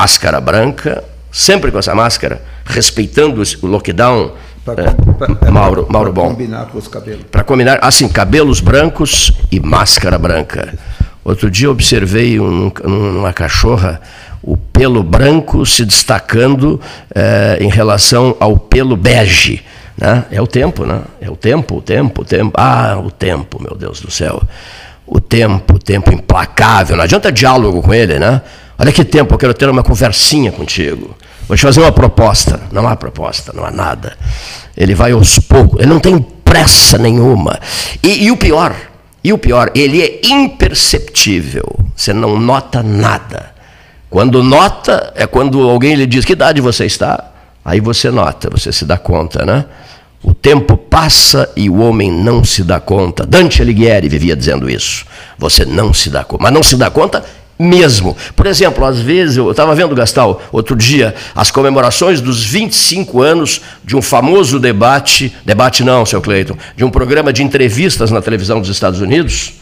máscara branca, sempre com essa máscara, respeitando o lockdown. Pra- é, pra- pra- Mauro, Mauro Bom. combinar com os cabelos. Para combinar, assim, cabelos brancos e máscara branca. Outro dia observei um- numa cachorra o pelo branco se destacando eh, em relação ao pelo bege. Né? É o tempo, né? É o tempo, o tempo, o tempo. Ah, o tempo, meu Deus do céu. O tempo, o tempo implacável. Não adianta diálogo com ele, né? Olha que tempo, eu quero ter uma conversinha contigo. Vou te fazer uma proposta. Não há proposta, não há nada. Ele vai aos poucos, ele não tem pressa nenhuma. E, e o pior, e o pior, ele é imperceptível. Você não nota nada. Quando nota, é quando alguém lhe diz que idade você está, aí você nota, você se dá conta, né? O tempo passa e o homem não se dá conta. Dante Alighieri vivia dizendo isso. Você não se dá conta. Mas não se dá conta mesmo. Por exemplo, às vezes, eu estava vendo, Gastal, outro dia, as comemorações dos 25 anos de um famoso debate, debate não, seu Cleiton, de um programa de entrevistas na televisão dos Estados Unidos.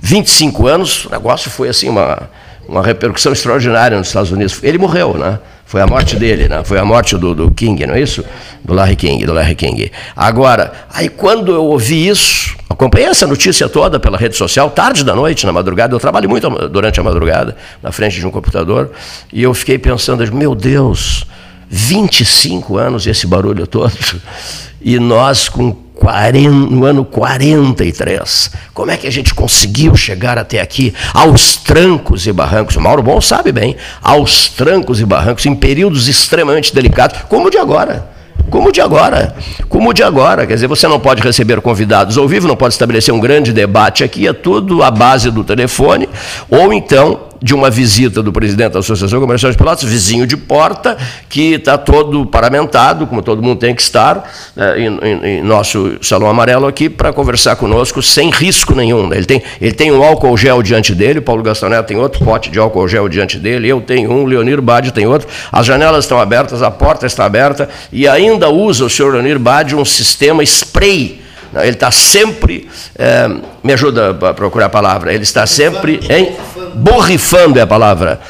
25 anos, o negócio foi assim, uma, uma repercussão extraordinária nos Estados Unidos. Ele morreu, né? Foi a morte dele, né? Foi a morte do, do King, não é isso? Do Larry King, do Larry King. Agora, aí quando eu ouvi isso, acompanhei essa notícia toda pela rede social, tarde da noite, na madrugada, eu trabalho muito durante a madrugada, na frente de um computador, e eu fiquei pensando, meu Deus, 25 anos esse barulho todo, e nós com 40, no ano 43. Como é que a gente conseguiu chegar até aqui aos trancos e barrancos? O Mauro Bom sabe bem, aos trancos e barrancos, em períodos extremamente delicados, como o de agora. Como o de agora. Como o de agora. Quer dizer, você não pode receber convidados ao vivo, não pode estabelecer um grande debate aqui, é tudo à base do telefone, ou então de uma visita do presidente da Associação Comercial de Pelotas, vizinho de porta, que está todo paramentado, como todo mundo tem que estar, né, em, em- nosso salão amarelo aqui, para conversar conosco sem risco nenhum. né? Ele tem, ele tem um álcool gel diante dele, o Paulo Gastão Neto tem outro pote de álcool gel diante dele, eu tenho um, Leonir Bade tem outro. As janelas estão abertas, a porta está aberta, e ainda usa o senhor Leonir Bade um sistema spray ele está sempre, eh, me ajuda a procurar a palavra, ele está sempre em, borrifando é a palavra.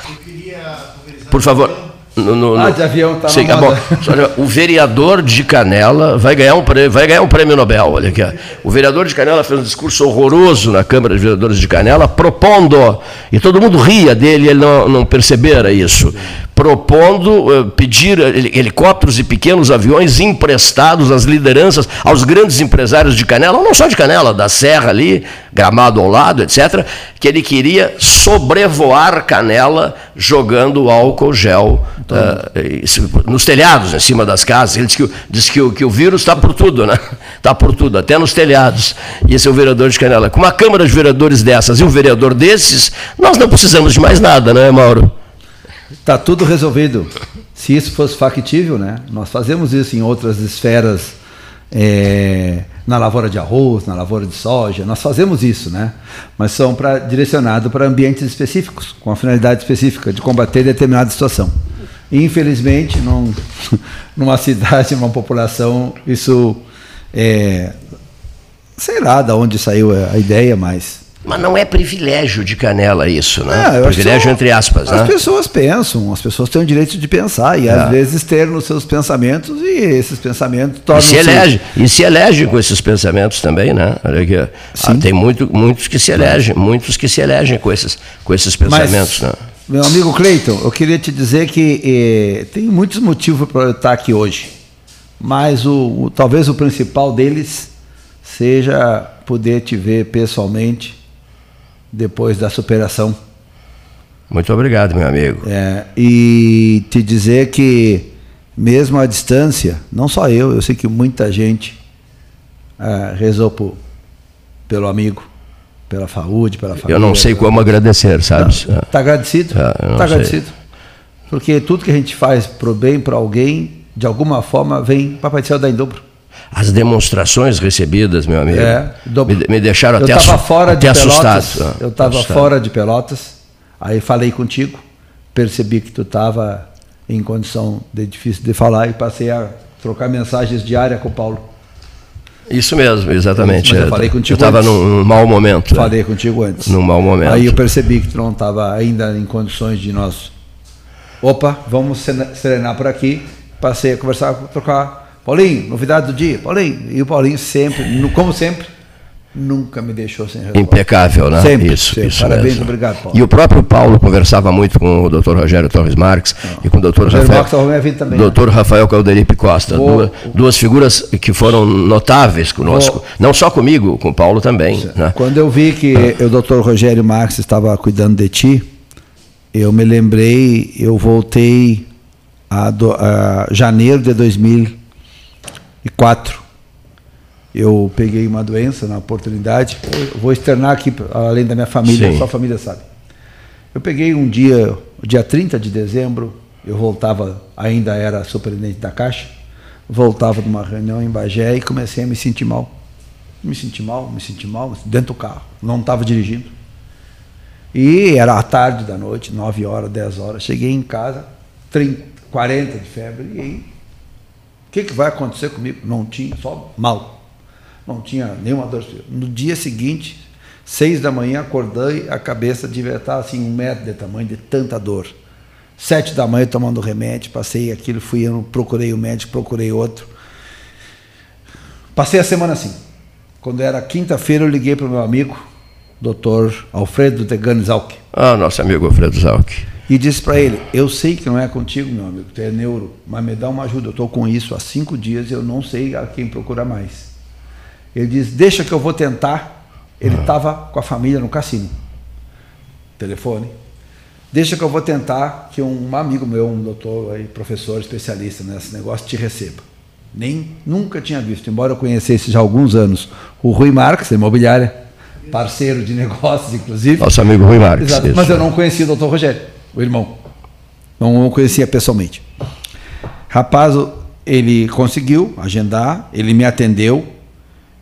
Por favor. No, no- Ah, no- de avião tá Sim, é moda. bom. O vereador de Canela vai ganhar um prêmio, vai ganhar um prêmio Nobel. Olha aqui. O vereador de Canela fez um discurso horroroso na Câmara de Vereadores de Canela, propondo, e todo mundo ria dele, ele não, não percebera isso, propondo eh, pedir heli- helicópteros e pequenos aviões emprestados às lideranças, aos grandes empresários de Canela, não só de Canela, da Serra ali, Gramado ao lado, etc., que ele queria sobrevoar Canela jogando álcool gel eh, isso, nos telhados, em cima das casas. Ele disse que, o- disse que, que o vírus está por tudo, né? Está por tudo, até nos telhados. E esse é o vereador de Canela. Com uma Câmara de Vereadores dessas e um vereador desses, nós não precisamos de mais nada, né, Mauro? Está tudo resolvido. Se isso fosse factível, né? Nós fazemos isso em outras esferas, é, na lavoura de arroz, na lavoura de soja, nós fazemos isso, né? Mas são para direcionado para ambientes específicos, com a finalidade específica de combater determinada situação. Infelizmente, num, numa cidade, numa população, isso é, sei lá de onde saiu a ideia, mas Mas não é privilégio de Canela isso, né? É, privilégio entre aspas, As né? pessoas pensam, as pessoas têm o direito de pensar e às vezes ter nos seus pensamentos e esses pensamentos E tornam-se se elege, e se elege com esses pensamentos também, né? Olha aqui. Ah, tem muito, muitos que se elegem, muitos que se elegem com esses, com esses pensamentos, né? Meu amigo Cleiton, eu queria te dizer que eh, tem muitos motivos para eu estar aqui hoje, mas o, o- talvez o principal deles seja poder te ver pessoalmente depois da superação Muito obrigado, meu amigo. É, e te dizer que, mesmo à distância, não só eu, eu sei que muita gente ah, rezou por, pelo amigo, pela saúde, pela família. Eu não sei como agradecer, sabe? Está agradecido? Ah, Está agradecido. Porque tudo que a gente faz pro bem para alguém, de alguma forma, vem Papai do Céu dar em dobro. As demonstrações recebidas, meu amigo, É, dobro. me, me deixaram eu até, estava assu- fora de até Pelotas. assustado. Eu estava Assustado. fora de Pelotas. Aí falei contigo, percebi que tu estava em condição de difícil de falar e passei a trocar mensagens diárias com o Paulo. Isso mesmo, exatamente. Mas eu falei contigo estava antes. num, num mau momento. né? Falei contigo antes. Num mau momento. Aí eu percebi que tu não estava ainda em condições de nós Opa, vamos serenar por aqui. Passei a conversar, trocar. Paulinho, novidade do dia. Paulinho. E o Paulinho sempre, como sempre, nunca me deixou sem resposta. Impecável, né? Sempre. Isso, sempre. isso Parabéns, mesmo. obrigado, Paulo. E o próprio Paulo conversava muito com o Dr. Rogério Torres Marques Não. e com o Dr. Rafael, vida também, Dr. Né? Rafael Calderipe Costa. Duas, duas, figuras que foram notáveis conosco. Não só comigo, com o Paulo também. Né? Quando eu vi que o Dr. Rogério Marques estava cuidando de ti, eu me lembrei, eu voltei a, do, a janeiro de 2004 eu peguei uma doença na oportunidade. Eu vou externar aqui, além da minha família, Sim. só a família sabe. Eu peguei um dia, dia 30 de dezembro, eu voltava, ainda era superintendente da Caixa, voltava de uma reunião em Bagé e comecei a me sentir mal. Me senti mal, me senti mal, dentro do carro, não estava dirigindo. E era a tarde da noite, 9 horas, 10 horas. Cheguei em casa, 30, 40 de febre, e que, que vai acontecer comigo? Não tinha, só mal não tinha nenhuma dor. No dia seguinte, seis da manhã, acordei, a cabeça devia estar assim, um metro de tamanho, de tanta dor. Sete da manhã tomando remédio, passei aquilo, fui, eu procurei o médico, procurei outro. Passei a semana assim. Quando era quinta-feira, eu liguei para o meu amigo, doutor Alfredo Tegani Zalk. Ah, nosso amigo Alfredo Zalk. E disse para ele: Eu sei que não é contigo, meu amigo, tu é neuro, mas me dá uma ajuda. Eu estou com isso há cinco dias e eu não sei a quem procurar mais. Ele diz: Deixa que eu vou tentar. Ele estava ah. com a família no cassino. Telefone. Deixa que eu vou tentar que um amigo meu, um doutor, aí, professor, especialista nesse negócio, te receba. Nem nunca tinha visto, embora eu conhecesse já há alguns anos o Rui Marques, da imobiliária, parceiro de negócios, inclusive. Nosso amigo Rui Marques. Exato, mas eu não conhecia o doutor Rogério, o irmão. Não o conhecia pessoalmente. Rapaz, ele conseguiu agendar, ele me atendeu,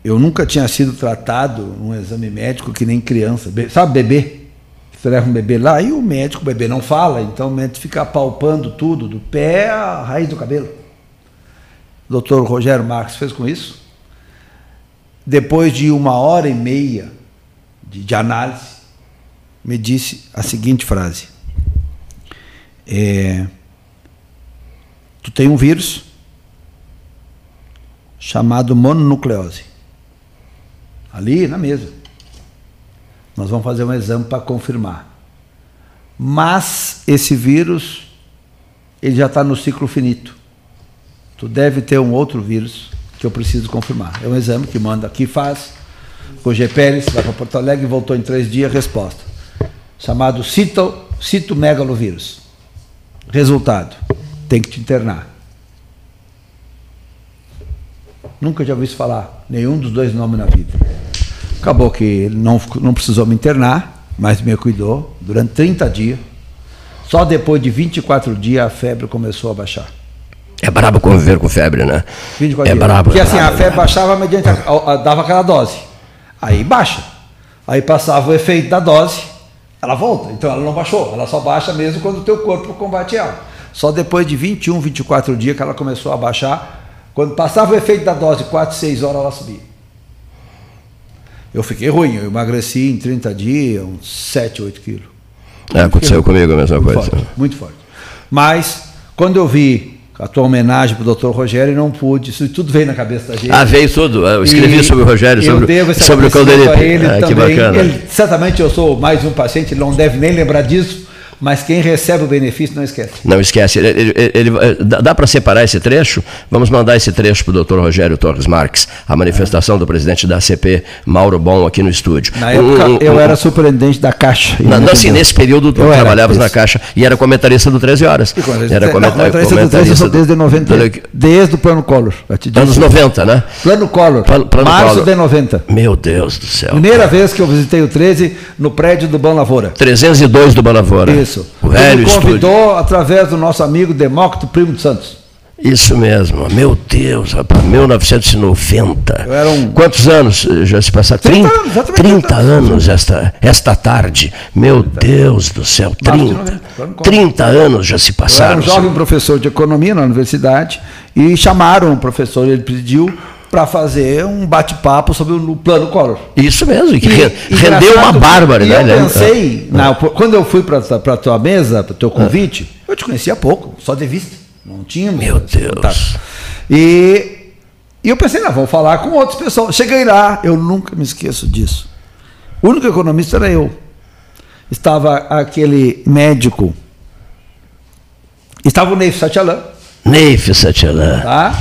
eu nunca tinha sido tratado num exame médico que nem criança. Sabe bebê? Você leva um bebê lá e o médico, o bebê não fala, então o médico fica palpando tudo, do pé à raiz do cabelo. O doutor Rogério Marques fez com isso. Depois de uma hora e meia de, de análise, me disse a seguinte frase: é, Tu tem um vírus chamado mononucleose ali na mesa. Nós vamos fazer um exame para confirmar. Mas esse vírus, ele já está no ciclo finito. Tu deve ter um outro vírus que eu preciso confirmar. É um exame que manda aqui, faz. O GPLS vai para Porto Alegre voltou em três dias, resposta. Chamado cito, citomegalovírus. Resultado, tem que te internar. Nunca já ouvi falar nenhum dos dois nomes na vida. Acabou que ele não, não precisou me internar, mas me cuidou durante 30 dias. Só depois de 24 dias a febre começou a baixar. É brabo conviver com febre, né? 24 é dias. brabo. Porque é assim, brabo, a febre baixava mediante. A, a, dava aquela dose. Aí baixa. Aí passava o efeito da dose, ela volta. Então ela não baixou. Ela só baixa mesmo quando o teu corpo combate ela. Só depois de 21, 24 dias que ela começou a baixar. Quando passava o efeito da dose, 4, 6 horas ela subia. Eu fiquei ruim, eu emagreci em 30 dias, uns 7, 8 quilos. É, aconteceu comigo a mesma muito coisa. Forte, muito forte. Mas, quando eu vi a tua homenagem para o doutor Rogério, não pude, isso tudo veio na cabeça da gente. Ah, veio tudo. Eu escrevi e sobre o Rogério, sobre, sobre o Caldeirito. Ah, que bacana. Ele, certamente eu sou mais um paciente, ele não deve nem lembrar disso, mas quem recebe o benefício não esquece. Não esquece. Ele, ele, ele, dá para separar esse trecho? Vamos mandar esse trecho para o doutor Rogério Torres Marques, a manifestação é. do presidente da CP, Mauro Bom, aqui no estúdio. Na época, um, um, eu um, era superintendente da Caixa. Não, assim, nesse período tu trabalhavas na Caixa e era comentarista do 13 Horas. Era comentarista, não, comentarista, comentarista do 13 desde 90, do... desde o Plano Collor. Anos 90, né? Plano Collor, plano, plano março Collor. de 90. Meu Deus do céu. Primeira cara. vez que eu visitei o 13 no prédio do Bom Lavoura. 302 do Bom Lavoura. Isso. Isso. O velho Ele convidou estúdio. através do nosso amigo Demócrito Primo de Santos. Isso mesmo, meu Deus, rapaz, 1990. Um... Quantos anos já se passaram? 30, 30, 30 anos esta, esta tarde. Meu Deus do céu, 30. 30 anos já se passaram. Eu era um jovem professor de economia na universidade e chamaram o professor, ele pediu para fazer um bate-papo sobre o plano Collor. Isso mesmo, que e, rendeu uma bárbara, né? Eu pensei, é. na, quando eu fui para a tua mesa, para o teu convite, é. Eu te conhecia pouco, só de vista. Não tinha. Meu Deus. E, e eu pensei, não, vamos falar com outras pessoas. Cheguei lá, eu nunca me esqueço disso. O único economista era eu. Estava aquele médico. Estava o Neif Satyalan. Neif Satyalan. Tá?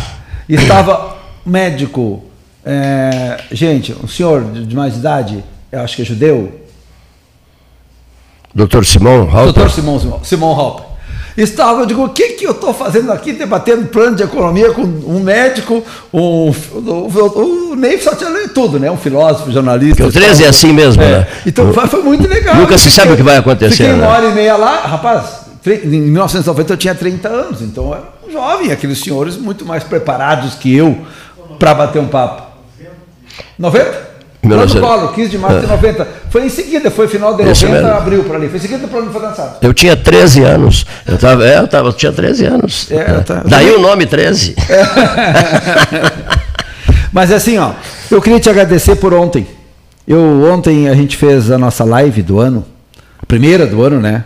Estava médico. É, gente, um senhor de mais idade, eu acho que é judeu. Doutor Simão Halper. Doutor Simão, Simão Halper. Estava, eu digo, o que, que eu estou fazendo aqui debatendo plano de economia com um médico, um, o, o Ney só tinha tudo, né? Um filósofo, jornalista. Porque o 13 é assim mesmo, é. né? Então foi muito legal. Nunca se sabe o que vai acontecer. Fiquei uma né? hora e meia lá, rapaz, em 1990 eu tinha 30 anos, então eu era um jovem, aqueles senhores muito mais preparados que eu para bater um papo. 90? Plano Collor, 15 de março de 90. É. Foi em seguida, foi final de 90, abril para ali. Foi em seguida o plano foi lançado. Eu tinha 13 anos. Eu, tava, é, eu, tava, eu tinha 13 anos. É, tá. Daí o nome 13. É. Mas assim, ó, eu queria te agradecer por ontem. Eu ontem a gente fez a nossa live do ano, a primeira do ano, né?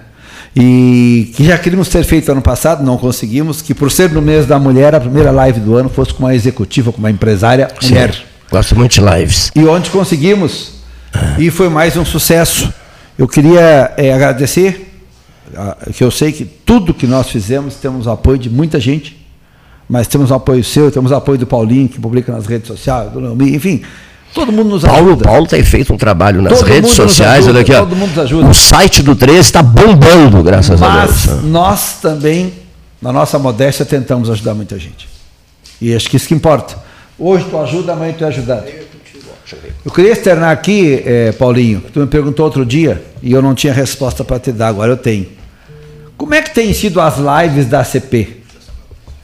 E que já queríamos ter feito ano passado, não conseguimos, que por ser no mês da mulher, a primeira live do ano fosse com uma executiva, com uma empresária mulher. Sim. Gosto muito de lives. E onde conseguimos. Ah. E foi mais um sucesso. Eu queria é, agradecer, que eu sei que tudo que nós fizemos temos o apoio de muita gente, mas temos o apoio seu, temos o apoio do Paulinho, que publica nas redes sociais, do Leomi, enfim. Todo mundo nos Paulo, ajuda. Paulo tem feito um trabalho nas todo redes sociais. Ajuda, olha aqui, todo ó, mundo nos ajuda. O site do 13 está bombando, graças Mas a Deus. Mas nós também, na nossa modéstia, tentamos ajudar muita gente. E acho que isso que importa. Hoje tu ajuda, amanhã tu é ajudado. Eu queria externar aqui, é, Paulinho, tu me perguntou outro dia e eu não tinha resposta para te dar, agora eu tenho. Como é que tem sido as lives da CP?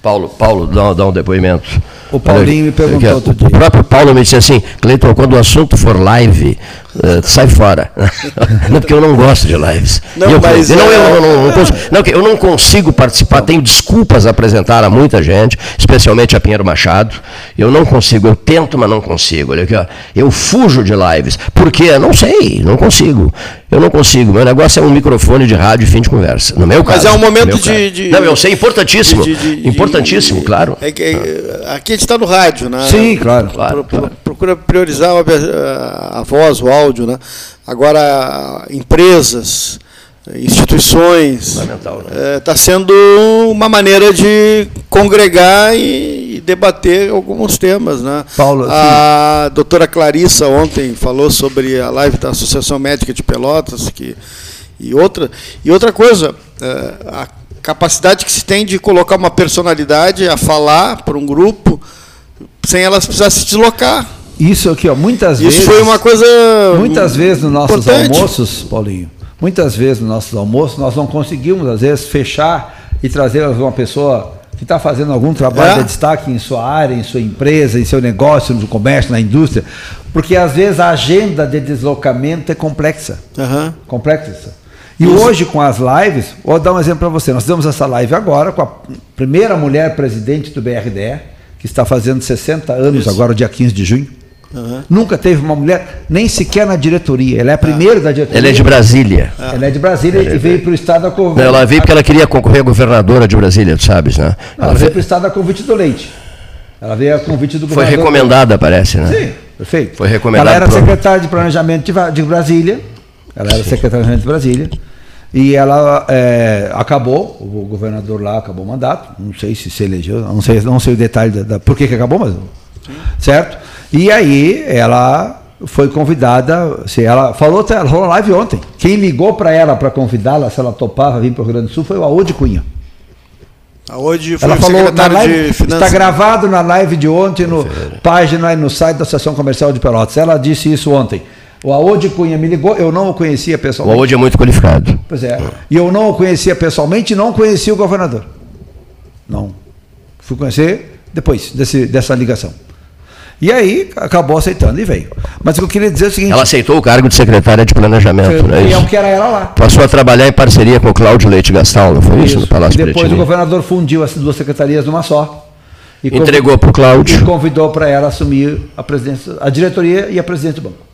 Paulo, Paulo, dá, dá um depoimento. O Paulinho me perguntou outro dia. O próprio Paulo me disse assim, Cleiton, quando o assunto for live, uh, sai fora. não, porque eu não gosto de lives. Não, eu, mas eu, não, eu, não, não, não, consigo, não, eu não consigo participar, tenho desculpas a apresentar a muita gente, especialmente a Pinheiro Machado. Eu não consigo, eu tento, mas não consigo. Olha aqui, ó, eu fujo de lives. Por quê? Não sei, não consigo. Eu não consigo. Meu negócio é um microfone de rádio e fim de conversa. No meu caso. Mas é um momento de, de, Não, eu sei, importantíssimo. De, de, importantíssimo, claro. É que, é, aqui a gente está no rádio, né? Sim, claro. claro, pro, claro. Procura priorizar a, a, voz, o áudio, né? Agora, empresas, instituições. Fundamental, né? Está é, sendo uma maneira de congregar e, e debater alguns temas. Né? Paulo, a sim. doutora Clarissa ontem falou sobre a live da Associação Médica de Pelotas, que, e, outra, e outra coisa, é, a capacidade que se tem de colocar uma personalidade a falar para um grupo sem elas precisar se deslocar. Isso aqui, ó, muitas Isso vezes. Isso foi uma coisa. Muitas vezes nos nossos importante. almoços, Paulinho, muitas vezes nos nossos almoços, nós não conseguimos, às vezes, fechar e trazer uma pessoa que está fazendo algum trabalho é. de destaque em sua área, em sua empresa, em seu negócio, no comércio, na indústria, porque às vezes a agenda de deslocamento é complexa. Uhum. Complexa. E Isso. hoje, com as lives, vou dar um exemplo para você. Nós temos essa live agora com a primeira mulher presidente do BRDE, que está fazendo 60 anos Isso. agora, dia 15 de junho. Uhum. Nunca teve uma mulher, nem sequer na diretoria. Ela é a primeira ah. da diretoria. Ela é de Brasília. Ah. Ela é de Brasília ela e veio para o estado a convite. Ela veio porque ela queria concorrer a governadora de Brasília, tu sabes, né? Não, ela, ela veio para o estado a convite do Leite. Ela veio a convite do. Foi recomendada, parece, né? Sim, perfeito. Foi recomendada. Ela era pro... secretária de Planejamento de Brasília. Ela era Sim. secretária de Planejamento de Brasília. E ela é, acabou, o governador lá acabou o mandato, não sei se se elegeu, não sei, não sei o detalhe da, da por que, que acabou, mas. Sim. Certo? E aí ela foi convidada, se ela falou, ela falou live ontem. Quem ligou para ela para convidá-la, se ela topava vir para o Rio Grande do Sul, foi o Audi Cunha. Audi foi ela falou na live, Está gravado na live de ontem, no página e no site da Associação Comercial de Pelotas. Ela disse isso ontem. O Audi Cunha me ligou, eu não o conhecia pessoalmente. O Audi é muito qualificado. Pois é. E eu não o conhecia pessoalmente e não conhecia o governador. Não. Fui conhecer depois desse, dessa ligação. E aí acabou aceitando e veio. Mas o que eu queria dizer é o seguinte. Ela aceitou o cargo de secretária de planejamento, né? E é o que era ela lá. Passou a trabalhar em parceria com o Cláudio Leite Gastal, não foi isso? isso no Palácio e depois o governador fundiu as duas secretarias numa só. Entregou para o Cláudio. E convidou para ela assumir a presidência, a diretoria e a presidência do banco.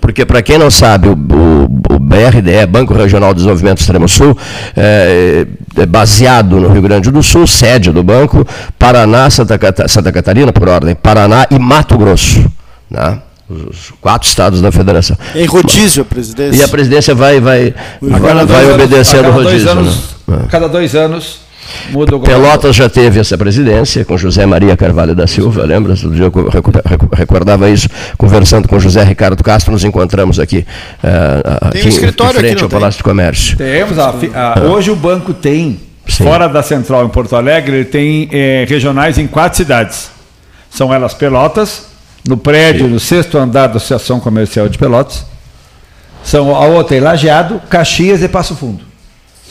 Porque, para quem não sabe, o, o, o, BRDE, Banco Regional de Desenvolvimento Extremo Sul, é, é, baseado no Rio Grande do Sul, sede do banco, Paraná, Santa, Santa Catarina, por ordem, Paraná e Mato Grosso. Né? Os quatro estados da federação. Em rodízio, a presidência. E a presidência vai, vai, agora vai obedecendo o rodízio. Anos, né? Cada dois anos Muda o Pelotas já teve essa presidência com José Maria Carvalho da Silva, lembra? Outro dia eu recordava isso, conversando com José Ricardo Castro, nos encontramos aqui, uh, aqui um escritório em frente aqui, ao Palácio do Comércio. Temos, a, a, hoje o banco tem, Sim. fora da central em Porto Alegre, ele tem eh, regionais em quatro cidades. São elas Pelotas, no prédio, Sim. no sexto andar da Associação Comercial de Pelotas. São a outra em Lajeado, Caxias e Passo Fundo.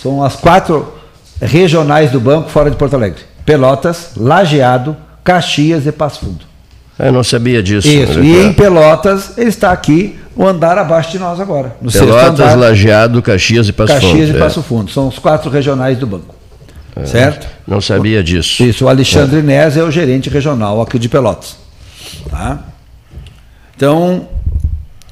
São as quatro regionais do banco fora de Porto Alegre. Pelotas, Lajeado, Caxias e Passo Fundo. Eu não sabia disso. Isso. E em Pelotas, ele está aqui, o andar abaixo de nós agora. No Pelotas, andar, Lajeado, Caxias e Passo Fundo. Caxias e é. Passo Fundo. São os quatro regionais do banco. É. Certo? Não sabia disso. Isso. O Alexandre é. Inés é o gerente regional aqui de Pelotas. Tá? Então,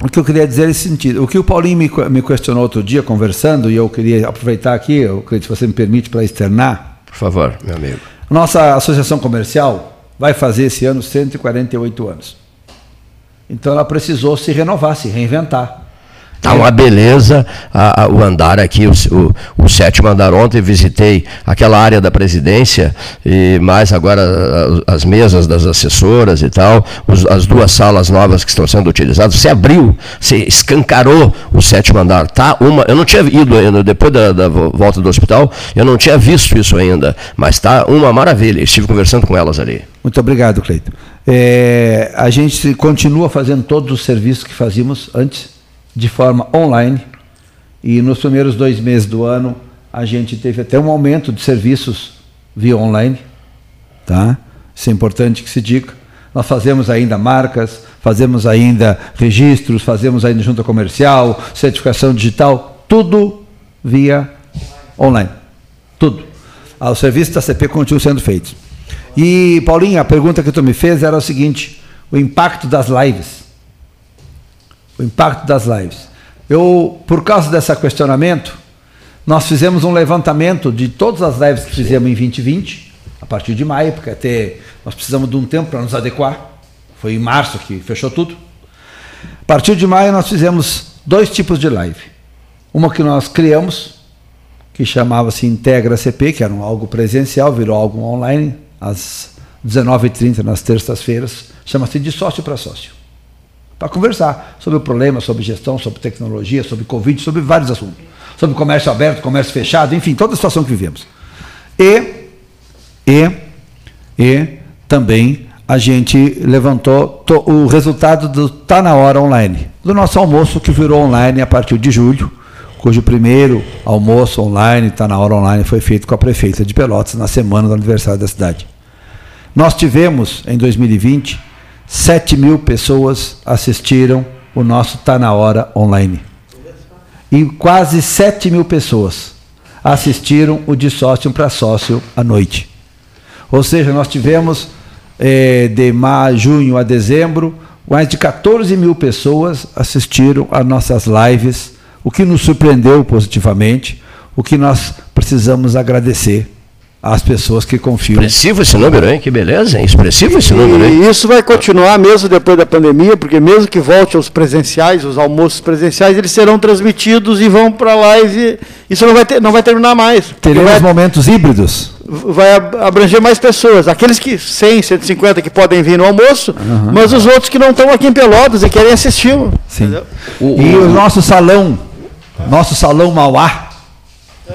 o que eu queria dizer é esse sentido. O que o Paulinho me, me questionou outro dia, conversando, e eu queria aproveitar aqui, eu, se você me permite, para externar. Por favor, meu amigo. Nossa associação comercial vai fazer esse ano 148 anos. Então ela precisou se renovar, se reinventar. Está uma beleza a, a, o andar aqui, o, o, o, sétimo andar. Ontem visitei aquela área da presidência, e mais agora as mesas das assessoras e tal, os, as duas salas novas que estão sendo utilizadas. Você abriu, você escancarou o sétimo andar. Tá uma, eu não tinha ido ainda, depois da, da volta do hospital, eu não tinha visto isso ainda, mas está uma maravilha. Estive conversando com elas ali. Muito obrigado, Cleito. É, a gente continua fazendo todos os serviços que fazíamos antes de forma online. E nos primeiros dois meses do ano, a gente teve até um aumento de serviços via online. Tá? Isso é importante que se diga. Nós fazemos ainda marcas, fazemos ainda registros, fazemos ainda junta comercial, certificação digital, tudo via online. Tudo. Ah, o serviço da CP continua sendo feito. E, Paulinho, a pergunta que tu me fez era o seguinte: o impacto das lives o impacto das lives. Eu, por causa desse questionamento, nós fizemos um levantamento de todas as lives que fizemos em 2020, a partir de maio, porque até nós precisamos de um tempo para nos adequar. Foi em março que fechou tudo. A partir de maio nós fizemos dois tipos de live. Uma que nós criamos, que chamava-se Integra CP, que era um algo presencial, virou algo online, às 19h30 nas terças-feiras, chama-se de sócio para sócio para conversar sobre o problema, sobre gestão, sobre tecnologia, sobre Covid, sobre vários assuntos. Sobre comércio aberto, comércio fechado, enfim, toda a situação que vivemos. E, e, e também a gente levantou o resultado do Tá na Hora Online, do nosso almoço que virou online a partir de julho, cujo primeiro almoço online, Tá na Hora Online, foi feito com a prefeita de Pelotas na semana do aniversário da cidade. Nós tivemos, em 2020, 7 mil pessoas assistiram o nosso Tá Na Hora online. E quase 7 mil pessoas assistiram o de sócio para sócio à noite. Ou seja, nós tivemos eh, de maio, junho a dezembro, mais de 14 mil pessoas assistiram às nossas lives, o que nos surpreendeu positivamente, o que nós precisamos agradecer as pessoas que confiam. Expressivo esse número, hein? Que beleza, hein? Expressivo esse número, hein? E isso vai continuar mesmo depois da pandemia, porque mesmo que volte aos presenciais, os almoços presenciais, eles serão transmitidos e vão para a live. Isso não vai, ter, não vai terminar mais. Teremos vai, momentos híbridos? Vai abranger mais pessoas. Aqueles que 100, 150 que podem vir no almoço, uhum. mas os outros que não estão aqui em Pelotas e querem assisti-lo. Sim. O, e o, o nosso salão, nosso salão Mauá,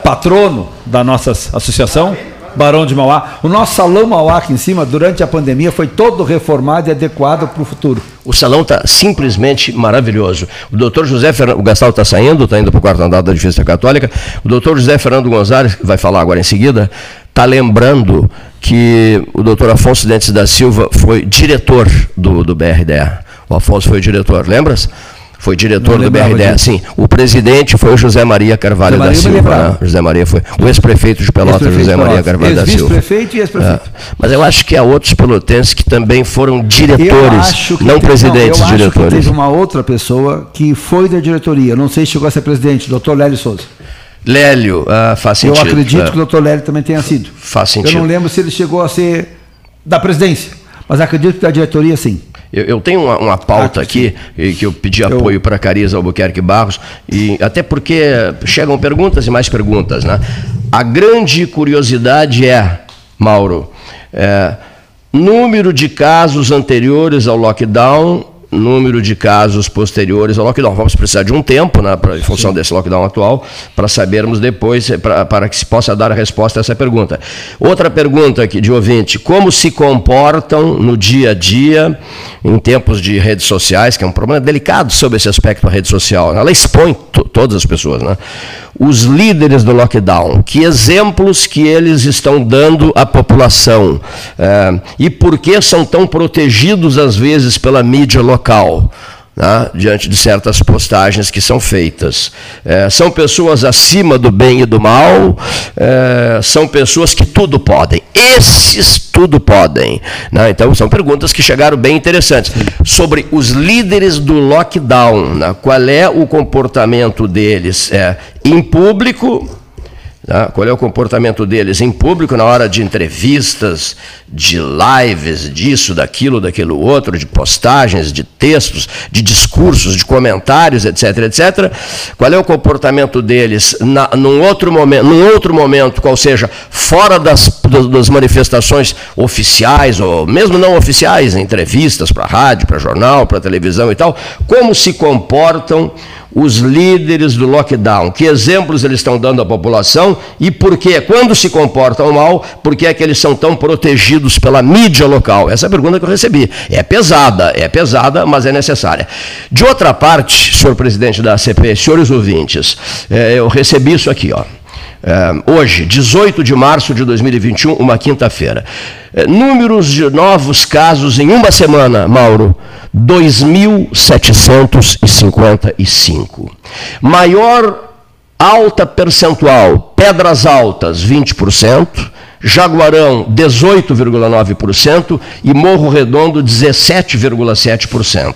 patrono da nossa associação, Barão de Mauá. O nosso salão Mauá aqui em cima, durante a pandemia, foi todo reformado e adequado para o futuro. O salão está simplesmente maravilhoso. O doutor José Fernando, o Gastal está saindo, está indo para o quarto andar da Defesa Católica. O doutor José Fernando Gonzalez, que vai falar agora em seguida, está lembrando que o doutor Afonso Dentes da Silva foi diretor do, do BRDA. O Afonso foi o diretor, lembras? Foi diretor do BRDS, sim. O presidente foi o José Maria Carvalho José Maria da Silva. Né? José Maria foi o ex-prefeito de Pelotas, ex José Maria Carvalho da Silva. Ex-prefeito e ex-prefeito. É. Mas eu acho que há outros pelotenses que também foram diretores, não presidentes, não, eu diretores. Acho que teve uma outra pessoa que foi da diretoria, não sei se chegou a ser presidente, doutor Lélio Souza. Lélio, ah, faz sentido. Eu acredito é. que o doutor Lélio também tenha sido. Faz sentido. Eu não lembro se ele chegou a ser da presidência, mas acredito que da diretoria sim. Eu, eu tenho uma, uma pauta ah, aqui que eu pedi eu... apoio para Cariza Albuquerque Barros, e até porque chegam perguntas e mais perguntas. Né? A grande curiosidade é, Mauro, é, número de casos anteriores ao lockdown número de casos posteriores ao lockdown. Vamos precisar de um tempo, né, pra, em função Sim. desse lockdown atual, para sabermos depois, pra, para que se possa dar a resposta a essa pergunta. Outra pergunta aqui de ouvinte: como se comportam no dia a dia, em tempos de redes sociais, que é um problema delicado sobre esse aspecto da rede social. Ela expõe todas as pessoas, né? Os líderes do lockdown, que exemplos que eles estão dando à população? É, e por que são tão protegidos às vezes pela mídia local né, diante de certas postagens que são feitas. É, são pessoas acima do bem e do mal, é, são pessoas que tudo podem. Esses tudo podem. Né? Então, são perguntas que chegaram bem interessantes. Sobre os líderes do lockdown, né? qual é o comportamento deles é, em público Tá? Qual é o comportamento deles em público na hora de entrevistas, de lives, disso, daquilo, daquilo outro, de postagens, de textos, de discursos, de comentários, etc, etc. Qual é o comportamento deles na, num outro momento, num outro momento, qual seja, fora das, das manifestações oficiais ou mesmo não oficiais, entrevistas para rádio, para jornal, para televisão e tal, como se comportam os líderes do lockdown, que exemplos eles estão dando à população e por que, quando se comportam mal, por que é que eles são tão protegidos pela mídia local? Essa é a pergunta que eu recebi. É pesada, é pesada, mas é necessária. De outra parte, senhor presidente da ACP, senhores ouvintes, é, eu recebi isso aqui, ó. É, hoje, 18 de março de 2021, uma quinta-feira. É, números de novos casos em uma semana, Mauro, 2.755. Maior alta percentual, Pedras Altas, 20%. Jaguarão 18,9% e Morro Redondo 17,7%.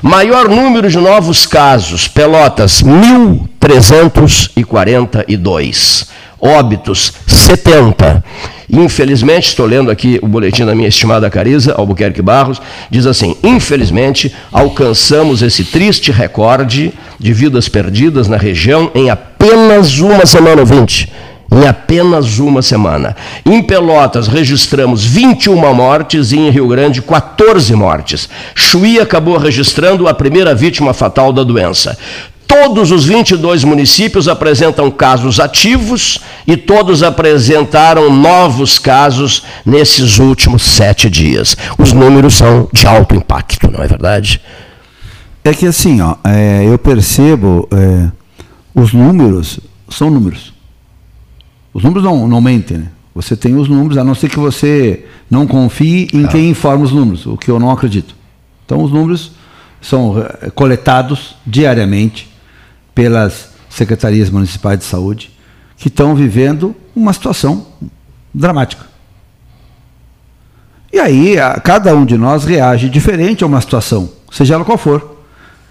Maior número de novos casos, Pelotas 1.342. Óbitos 70. Infelizmente, estou lendo aqui o boletim da minha estimada Cariza Albuquerque Barros, diz assim: infelizmente, alcançamos esse triste recorde de vidas perdidas na região em apenas uma semana ouvinte em apenas uma semana. Em Pelotas registramos 21 mortes e em Rio Grande 14 mortes. Chuí acabou registrando a primeira vítima fatal da doença. Todos os 22 municípios apresentam casos ativos e todos apresentaram novos casos nesses últimos sete dias. Os números são de alto impacto, não é verdade? É que assim, ó, é, eu percebo, é, os números são números. Os números não, não mentem, né? Você tem os números, a não ser que você não confie em ah. quem informa os números, o que eu não acredito. Então, os números são eh, coletados diariamente pelas secretarias municipais de saúde, que estão vivendo uma situação dramática. E aí, a, cada um de nós reage diferente a uma situação, seja ela qual for.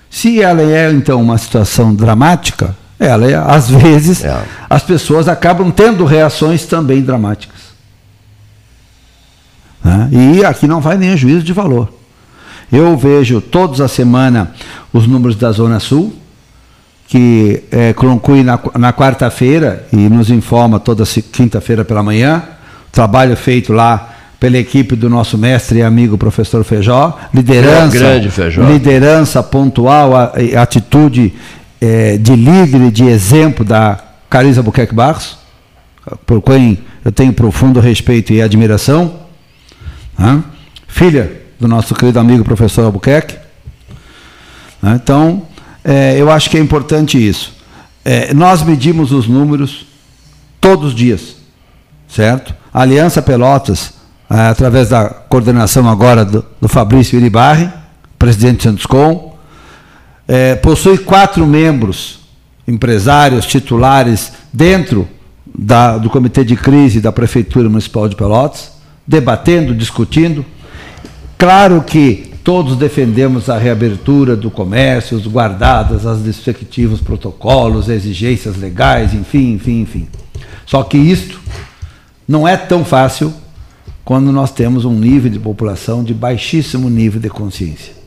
Se ela é, então, uma situação dramática, ela, é, às vezes, é. as pessoas acabam tendo reações também dramáticas. Né? E aqui não vai nem juízo de valor. Eu vejo todos a semana os números da Zona Sul, que é, conclui na, na quarta-feira e nos informa toda quinta-feira pela manhã. Trabalho feito lá pela equipe do nosso mestre e amigo professor Feijó. Liderança, grande Feijó. liderança pontual, atitude é, de líder de exemplo da Carisa Buquerque Barros, por quem eu tenho profundo respeito e admiração, né? filha do nosso querido amigo professor Albuquerque. Né? Então, é, eu acho que é importante isso. É, nós medimos os números todos os dias, certo? A Aliança Pelotas, é, através da coordenação agora do, do Fabrício Iribarri, presidente do Santos Com, é, possui quatro membros, empresários, titulares, dentro da, do Comitê de Crise da Prefeitura Municipal de Pelotas, debatendo, discutindo. Claro que todos defendemos a reabertura do comércio, guardadas as respectivos protocolos, exigências legais, enfim, enfim, enfim. Só que isto não é tão fácil quando nós temos um nível de população de baixíssimo nível de consciência.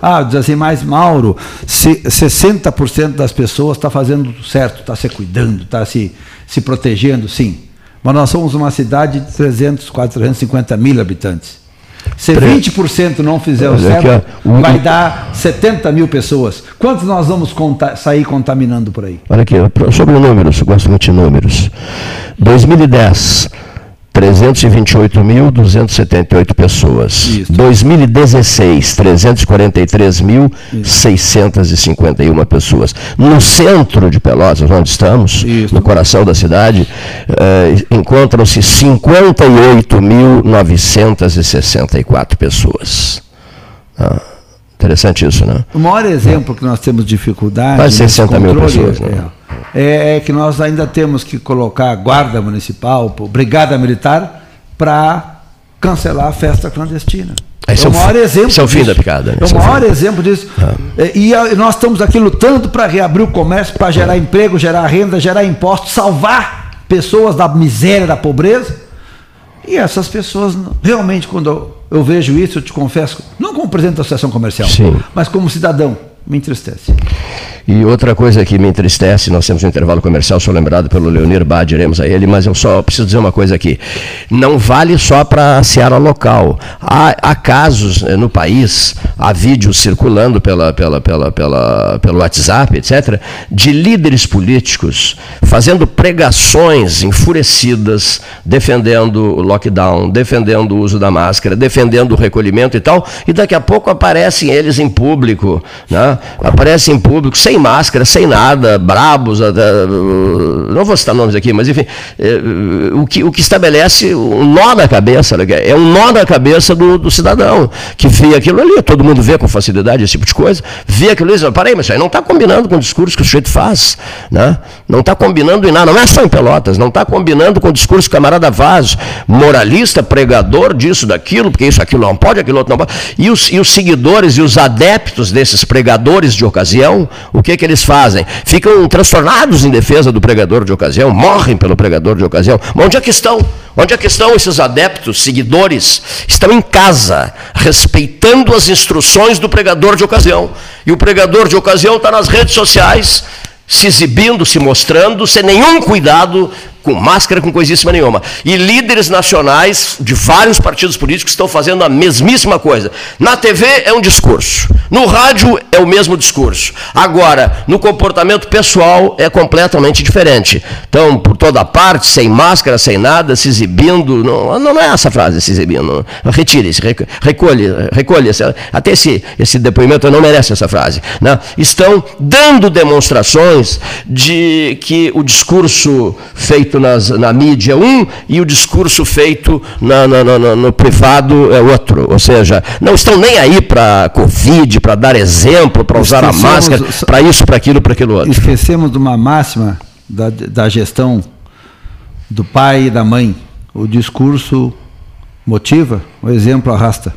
Ah, diz assim, mas Mauro, 60% das pessoas está fazendo certo, está se cuidando, está se, se protegendo, sim. Mas nós somos uma cidade de 300, quase 350 mil habitantes. Se 20% não fizer o certo, vai dar 70 mil pessoas. Quantos nós vamos conta sair contaminando por aí? Olha aqui, sobre números, gosto muito de números. 2010, 328.278 pessoas. Isso. 2016, 343.651 pessoas. No centro de Pelotas, onde estamos, Isso. no coração da cidade, uh, encontram-se 58.964 pessoas. Ah, interessante isso, né? O maior exemplo que nós temos dificuldade. Mais 60 mil pessoas, né? É é, é que nós ainda temos que colocar guarda municipal, brigada militar, para cancelar a festa clandestina. Esse é o maior exemplo. Esse é o fim disso. da picada. Né? É o maior é o exemplo disso. Ah. É, e nós estamos aqui lutando para reabrir o comércio, para gerar ah. emprego, gerar renda, gerar impostos, salvar pessoas da miséria, da pobreza. E essas pessoas, realmente, quando eu, vejo isso, eu te confesso, não como presidente da associação comercial, Sim. mas como cidadão, me entristece. E outra coisa que me entristece, nós temos um intervalo comercial, sou lembrado pelo Leonir Bad, iremos a ele, mas eu só preciso dizer uma coisa aqui. Não vale só para a seara local. Há, há, casos eh, no país, há vídeos circulando pela, pela, pela, pela, pelo WhatsApp, etc., de líderes políticos fazendo pregações enfurecidas, defendendo o lockdown, defendendo o uso da máscara, defendendo o recolhimento e tal, e daqui a pouco aparecem eles em público, né? Aparecem em público, sem máscara, sem nada, brabos, não vou citar nomes aqui, mas enfim, é, o, que, o que estabelece um nó na cabeça, né, é um nó na cabeça do, do, cidadão, que vê aquilo ali, todo mundo vê com facilidade esse tipo de coisa, vê aquilo ali e diz, peraí, mas isso aí não está combinando com o discurso que o sujeito faz, né? não está combinando em nada, não é só em Pelotas, não está combinando com o discurso camarada Vaz, moralista, pregador disso, daquilo, porque isso, aquilo não pode, aquilo outro não pode, e os, e os seguidores e os adeptos desses pregadores de ocasião, o que, que eles fazem? Ficam transtornados em defesa do pregador de ocasião, morrem pelo pregador de ocasião. Mas onde é que estão? Onde é que estão esses adeptos, seguidores? Estão em casa, respeitando as instruções do pregador de ocasião. E o pregador de ocasião está nas redes sociais, se exibindo, se mostrando, sem nenhum cuidado com máscara, com coisíssima nenhuma. E líderes nacionais de vários partidos políticos estão fazendo a mesmíssima coisa. Na TV é um discurso, no rádio é o mesmo discurso. Agora, no comportamento pessoal é completamente diferente. Então, por toda parte, sem máscara, sem nada, se exibindo. Não, não é essa frase, se exibindo. Retire-se, recolhe, recolhe. Até esse, esse depoimento não merece essa frase. Né? Estão dando demonstrações de que o discurso feito feito nas, na mídia um e o discurso feito na, na, na, no privado é outro. Ou seja, não estão nem aí para Covid, para dar exemplo, para usar a máscara, para isso, para aquilo, para aquilo outro. Esquecemos de uma máxima da, da gestão do pai e da mãe. O discurso motiva, o exemplo arrasta.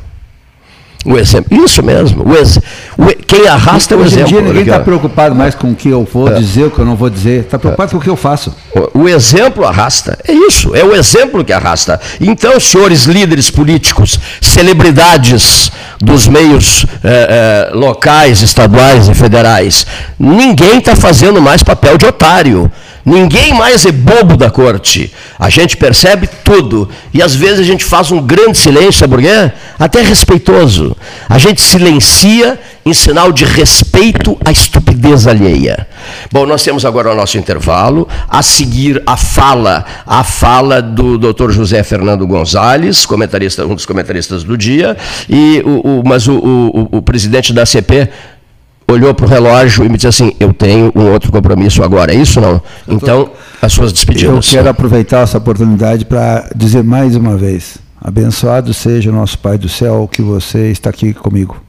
O exemplo, isso mesmo. O ex, o, quem arrasta é o exemplo. Hoje em dia ninguém está preocupado mais com o que eu vou é. dizer, o que eu não vou dizer. Está preocupado é. com o que eu faço. O, o, exemplo arrasta. É isso, é o exemplo que arrasta. Então, senhores líderes políticos, celebridades dos meios é, é locais, estaduais e federais, ninguém está fazendo mais papel de otário. Ninguém mais é bobo da corte. A gente percebe tudo. E às vezes a gente faz um grande silêncio, sabe por quê? Até respeitoso. A gente silencia em sinal de respeito à estupidez alheia. Bom, nós temos agora o nosso intervalo. A seguir, a fala, a fala do Dr. José Fernando Gonzalez, comentarista, um dos comentaristas do dia. E o, o mas o, o, o presidente da CP olhou para o relógio e me disse assim: Eu tenho um outro compromisso agora. É isso não? Então, as suas despedidas. Eu quero aproveitar essa oportunidade para dizer mais uma vez: Abençoado seja o nosso Pai do céu que você está aqui comigo.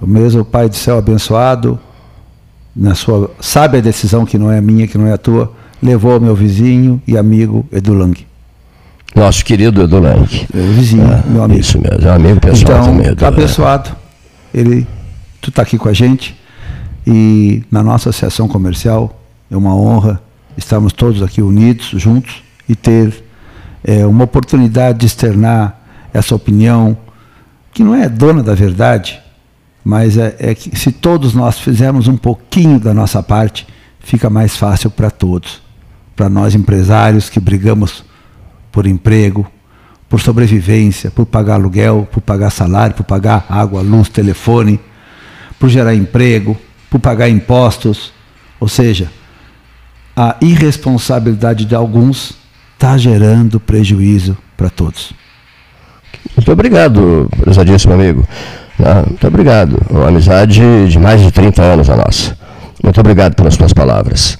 O mesmo Pai do céu abençoado, na sua sábia decisão, que não é minha, que não é a tua, levou meu vizinho e amigo Edu Lang. Nosso querido Edu Lang. Meu vizinho, ah, meu amigo. Isso mesmo, é um amigo pessoal então, também. Edu, abençoado. Ele, tu está aqui com a gente e na nossa associação comercial é uma honra estarmos todos aqui unidos, juntos e ter é, uma oportunidade de externar essa opinião que não é dona da verdade, mas é, é que se todos nós fizermos um pouquinho da nossa parte, fica mais fácil para todos. Para nós empresários que brigamos por emprego, por sobrevivência, por pagar aluguel, por pagar salário, por pagar água, luz, telefone, por gerar emprego, por pagar impostos. Ou seja, a irresponsabilidade de alguns está gerando prejuízo para todos. Muito obrigado, prezadíssimo amigo. Ah, muito obrigado. Uma amizade de mais de 30 anos a nossa. Muito obrigado pelas suas palavras.